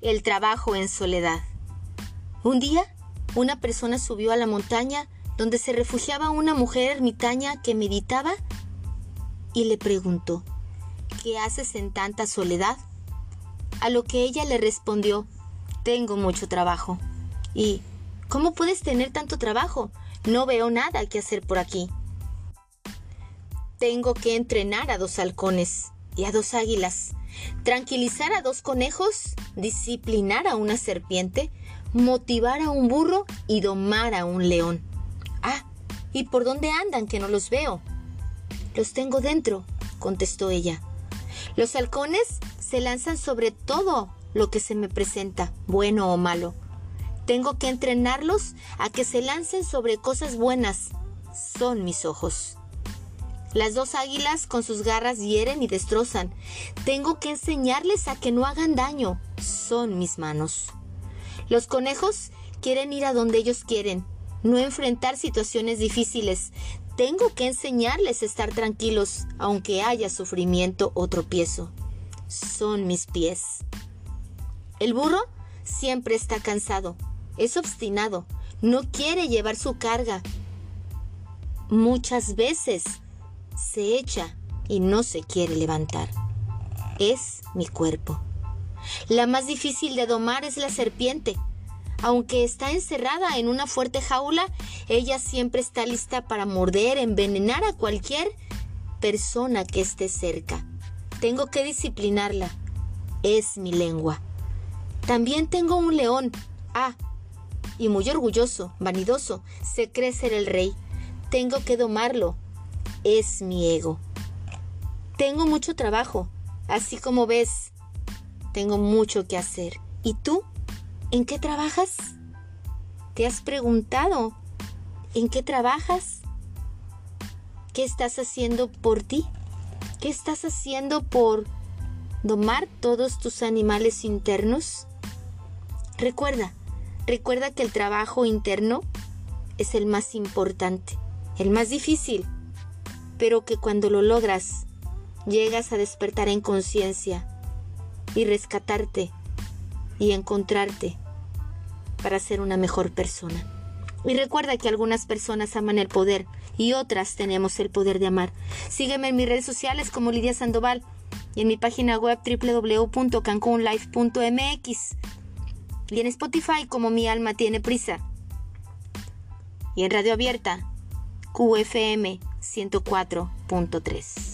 El trabajo en soledad. Un día, una persona subió a la montaña donde se refugiaba una mujer ermitaña que meditaba y le preguntó, ¿qué haces en tanta soledad? A lo que ella le respondió, tengo mucho trabajo. ¿Y cómo puedes tener tanto trabajo? No veo nada que hacer por aquí. Tengo que entrenar a dos halcones y a dos águilas, tranquilizar a dos conejos, disciplinar a una serpiente, motivar a un burro y domar a un león. Ah, ¿y por dónde andan que no los veo? Los tengo dentro, contestó ella. Los halcones se lanzan sobre todo lo que se me presenta, bueno o malo. Tengo que entrenarlos a que se lancen sobre cosas buenas. Son mis ojos. Las dos águilas con sus garras hieren y destrozan. Tengo que enseñarles a que no hagan daño. Son mis manos. Los conejos quieren ir a donde ellos quieren, no enfrentar situaciones difíciles. Tengo que enseñarles a estar tranquilos, aunque haya sufrimiento o tropiezo. Son mis pies. El burro siempre está cansado, es obstinado, no quiere llevar su carga. Muchas veces se echa y no se quiere levantar. Es mi cuerpo. La más difícil de domar es la serpiente. Aunque está encerrada en una fuerte jaula, ella siempre está lista para morder, envenenar a cualquier persona que esté cerca. Tengo que disciplinarla. Es mi lengua. También tengo un león. Ah, y muy orgulloso, vanidoso, se cree ser el rey. Tengo que domarlo es mi ego. Tengo mucho trabajo, así como ves, tengo mucho que hacer. ¿Y tú? ¿En qué trabajas? ¿Te has preguntado en qué trabajas? ¿Qué estás haciendo por ti? ¿Qué estás haciendo por domar todos tus animales internos? Recuerda, recuerda que el trabajo interno es el más importante, el más difícil pero que cuando lo logras, llegas a despertar en conciencia y rescatarte y encontrarte para ser una mejor persona. Y recuerda que algunas personas aman el poder y otras tenemos el poder de amar. Sígueme en mis redes sociales como Lidia Sandoval y en mi página web www.cancunlife.mx y en Spotify como Mi Alma Tiene Prisa y en Radio Abierta QFM 104.3.